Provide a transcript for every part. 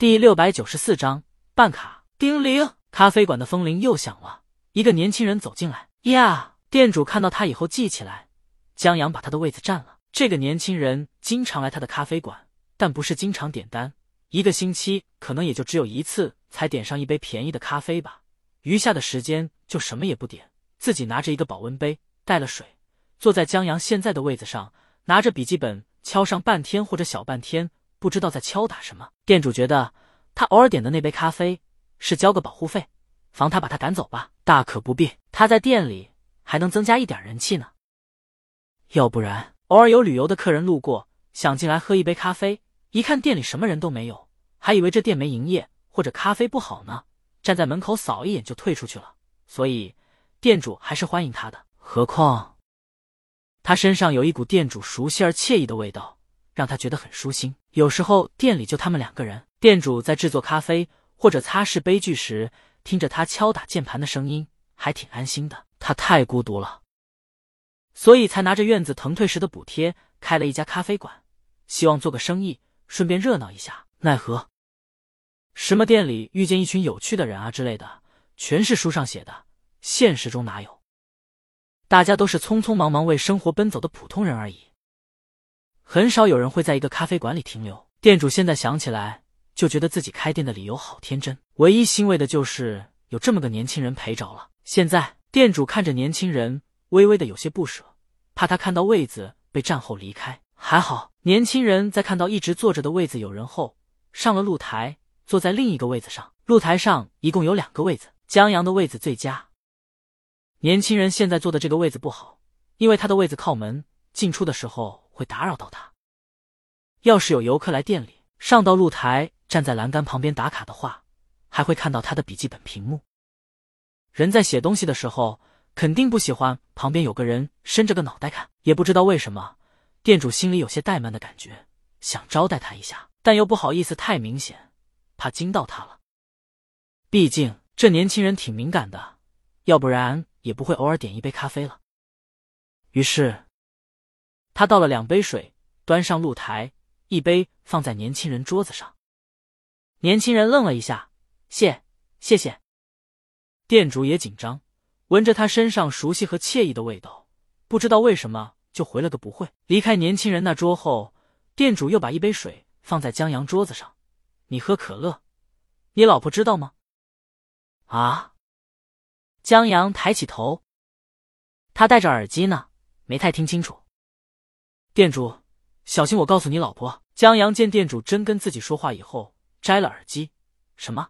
第六百九十四章办卡。叮铃，咖啡馆的风铃又响了。一个年轻人走进来。呀，店主看到他以后记起来，江阳把他的位子占了。这个年轻人经常来他的咖啡馆，但不是经常点单，一个星期可能也就只有一次才点上一杯便宜的咖啡吧。余下的时间就什么也不点，自己拿着一个保温杯，带了水，坐在江阳现在的位子上，拿着笔记本敲上半天或者小半天，不知道在敲打什么。店主觉得他偶尔点的那杯咖啡。是交个保护费，防他把他赶走吧？大可不必，他在店里还能增加一点人气呢。要不然，偶尔有旅游的客人路过，想进来喝一杯咖啡，一看店里什么人都没有，还以为这店没营业或者咖啡不好呢，站在门口扫一眼就退出去了。所以，店主还是欢迎他的。何况，他身上有一股店主熟悉而惬意的味道，让他觉得很舒心。有时候店里就他们两个人，店主在制作咖啡。或者擦拭杯具时，听着他敲打键盘的声音，还挺安心的。他太孤独了，所以才拿着院子腾退时的补贴开了一家咖啡馆，希望做个生意，顺便热闹一下。奈何什么店里遇见一群有趣的人啊之类的，全是书上写的，现实中哪有？大家都是匆匆忙忙为生活奔走的普通人而已，很少有人会在一个咖啡馆里停留。店主现在想起来。就觉得自己开店的理由好天真，唯一欣慰的就是有这么个年轻人陪着了。现在店主看着年轻人，微微的有些不舍，怕他看到位子被占后离开。还好，年轻人在看到一直坐着的位子有人后，上了露台，坐在另一个位子上。露台上一共有两个位子，江阳的位子最佳。年轻人现在坐的这个位子不好，因为他的位子靠门，进出的时候会打扰到他。要是有游客来店里，上到露台。站在栏杆旁边打卡的话，还会看到他的笔记本屏幕。人在写东西的时候，肯定不喜欢旁边有个人伸着个脑袋看。也不知道为什么，店主心里有些怠慢的感觉，想招待他一下，但又不好意思太明显，怕惊到他了。毕竟这年轻人挺敏感的，要不然也不会偶尔点一杯咖啡了。于是，他倒了两杯水，端上露台，一杯放在年轻人桌子上。年轻人愣了一下，谢谢谢。店主也紧张，闻着他身上熟悉和惬意的味道，不知道为什么就回了个不会。离开年轻人那桌后，店主又把一杯水放在江阳桌子上。你喝可乐，你老婆知道吗？啊！江阳抬起头，他戴着耳机呢，没太听清楚。店主，小心我告诉你老婆。江阳见店主真跟自己说话以后。摘了耳机，什么？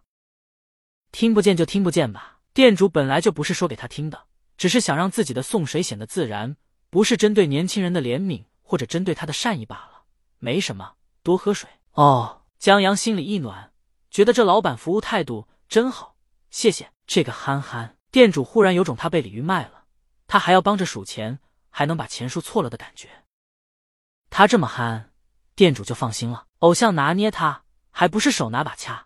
听不见就听不见吧。店主本来就不是说给他听的，只是想让自己的送水显得自然，不是针对年轻人的怜悯或者针对他的善意罢了。没什么，多喝水。哦，江阳心里一暖，觉得这老板服务态度真好，谢谢。这个憨憨店主忽然有种他被鲤鱼卖了，他还要帮着数钱，还能把钱数错了的感觉。他这么憨，店主就放心了。偶像拿捏他。还不是手拿把掐，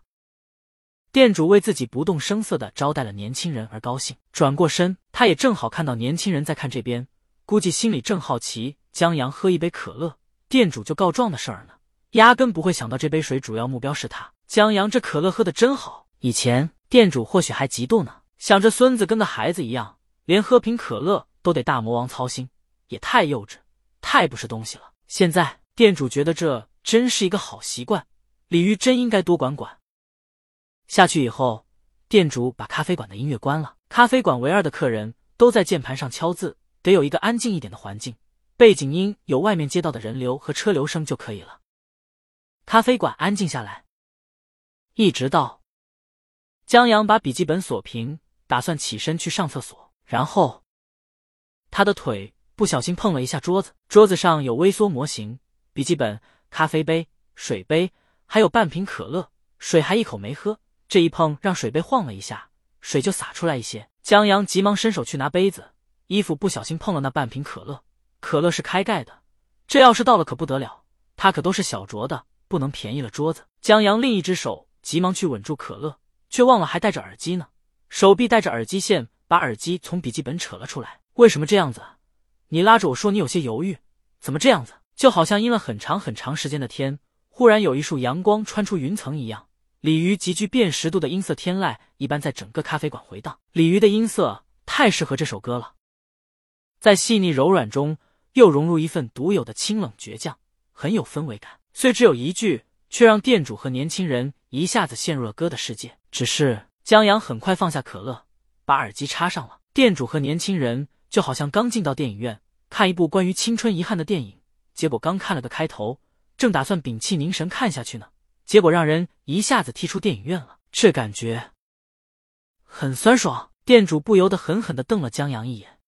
店主为自己不动声色的招待了年轻人而高兴，转过身，他也正好看到年轻人在看这边，估计心里正好奇江阳喝一杯可乐，店主就告状的事儿呢，压根不会想到这杯水主要目标是他。江阳这可乐喝的真好，以前店主或许还嫉妒呢，想着孙子跟个孩子一样，连喝瓶可乐都得大魔王操心，也太幼稚，太不是东西了。现在店主觉得这真是一个好习惯。鲤鱼真应该多管管。下去以后，店主把咖啡馆的音乐关了。咖啡馆唯二的客人都在键盘上敲字，得有一个安静一点的环境，背景音有外面街道的人流和车流声就可以了。咖啡馆安静下来，一直到江阳把笔记本锁屏，打算起身去上厕所，然后他的腿不小心碰了一下桌子，桌子上有微缩模型、笔记本、咖啡杯、水杯。还有半瓶可乐，水还一口没喝。这一碰让水杯晃了一下，水就洒出来一些。江阳急忙伸手去拿杯子，衣服不小心碰了那半瓶可乐。可乐是开盖的，这要是倒了可不得了。他可都是小酌的，不能便宜了桌子。江阳另一只手急忙去稳住可乐，却忘了还戴着耳机呢。手臂带着耳机线，把耳机从笔记本扯了出来。为什么这样子？你拉着我说你有些犹豫，怎么这样子？就好像阴了很长很长时间的天。忽然有一束阳光穿出云层一样，鲤鱼极具辨识度的音色天籁一般在整个咖啡馆回荡。鲤鱼的音色太适合这首歌了，在细腻柔软中又融入一份独有的清冷倔强，很有氛围感。虽只有一句，却让店主和年轻人一下子陷入了歌的世界。只是江阳很快放下可乐，把耳机插上了。店主和年轻人就好像刚进到电影院看一部关于青春遗憾的电影，结果刚看了个开头，正打算屏气凝神看下去呢。结果让人一下子踢出电影院了，这感觉很酸爽。店主不由得狠狠的瞪了江阳一眼，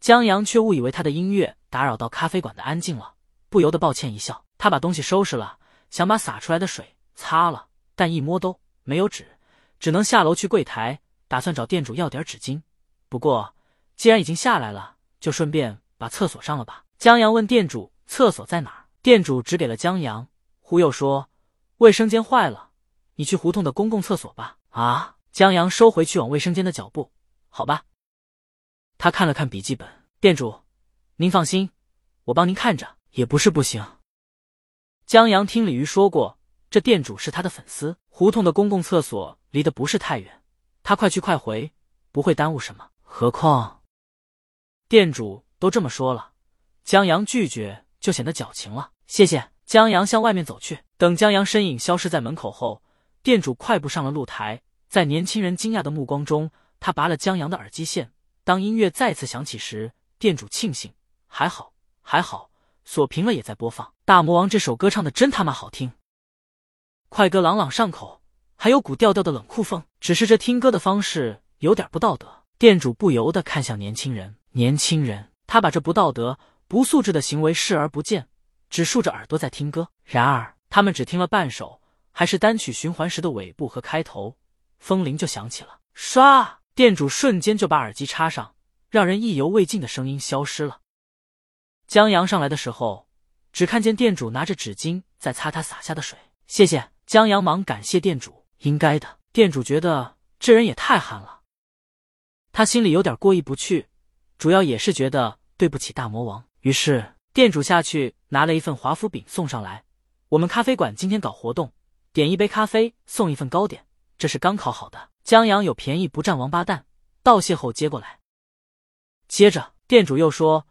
江阳却误以为他的音乐打扰到咖啡馆的安静了，不由得抱歉一笑。他把东西收拾了，想把洒出来的水擦了，但一摸都没有纸，只能下楼去柜台，打算找店主要点纸巾。不过既然已经下来了，就顺便把厕所上了吧。江阳问店主厕所在哪儿，店主指给了江阳，忽悠说。卫生间坏了，你去胡同的公共厕所吧。啊！江阳收回去往卫生间的脚步。好吧。他看了看笔记本，店主，您放心，我帮您看着，也不是不行。江阳听李鱼说过，这店主是他的粉丝。胡同的公共厕所离得不是太远，他快去快回，不会耽误什么。何况店主都这么说了，江阳拒绝就显得矫情了。谢谢。江阳向外面走去，等江阳身影消失在门口后，店主快步上了露台。在年轻人惊讶的目光中，他拔了江阳的耳机线。当音乐再次响起时，店主庆幸还好还好，锁屏了也在播放。大魔王这首歌唱的真他妈好听，快歌朗朗上口，还有股调调的冷酷风。只是这听歌的方式有点不道德。店主不由得看向年轻人，年轻人，他把这不道德、不素质的行为视而不见。只竖着耳朵在听歌，然而他们只听了半首，还是单曲循环时的尾部和开头，风铃就响起了。唰，店主瞬间就把耳机插上，让人意犹未尽的声音消失了。江阳上来的时候，只看见店主拿着纸巾在擦他洒下的水。谢谢，江阳忙感谢店主。应该的，店主觉得这人也太憨了，他心里有点过意不去，主要也是觉得对不起大魔王，于是。店主下去拿了一份华夫饼送上来。我们咖啡馆今天搞活动，点一杯咖啡送一份糕点，这是刚烤好的。江阳有便宜不占王八蛋，道谢后接过来。接着店主又说，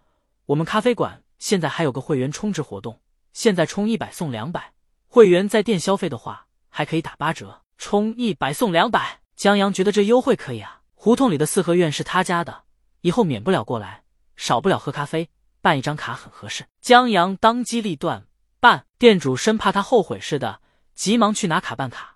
我们咖啡馆现在还有个会员充值活动，现在充一百送两百，会员在店消费的话还可以打八折，充一百送两百。江阳觉得这优惠可以啊，胡同里的四合院是他家的，以后免不了过来，少不了喝咖啡。办一张卡很合适。江阳当机立断办，店主生怕他后悔似的，急忙去拿卡办卡。